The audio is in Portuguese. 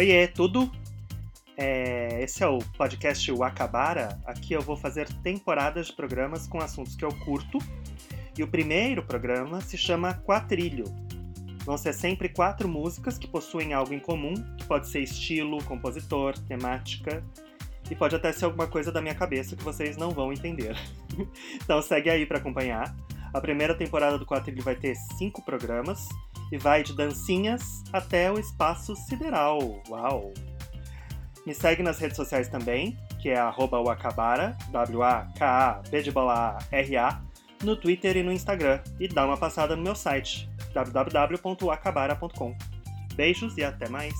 Oiê, tudo? É, esse é o podcast Wakabara. Aqui eu vou fazer temporadas de programas com assuntos que eu curto. E o primeiro programa se chama Quatrilho. Vão ser sempre quatro músicas que possuem algo em comum, que pode ser estilo, compositor, temática, e pode até ser alguma coisa da minha cabeça que vocês não vão entender. então segue aí para acompanhar. A primeira temporada do Quatrilho vai ter cinco programas e vai de dancinhas até o espaço sideral. Uau! Me segue nas redes sociais também, que é @wakabara, W-A-K-A-B de bola A-R-A, no Twitter e no Instagram. E dá uma passada no meu site, www.wakabara.com. Beijos e até mais!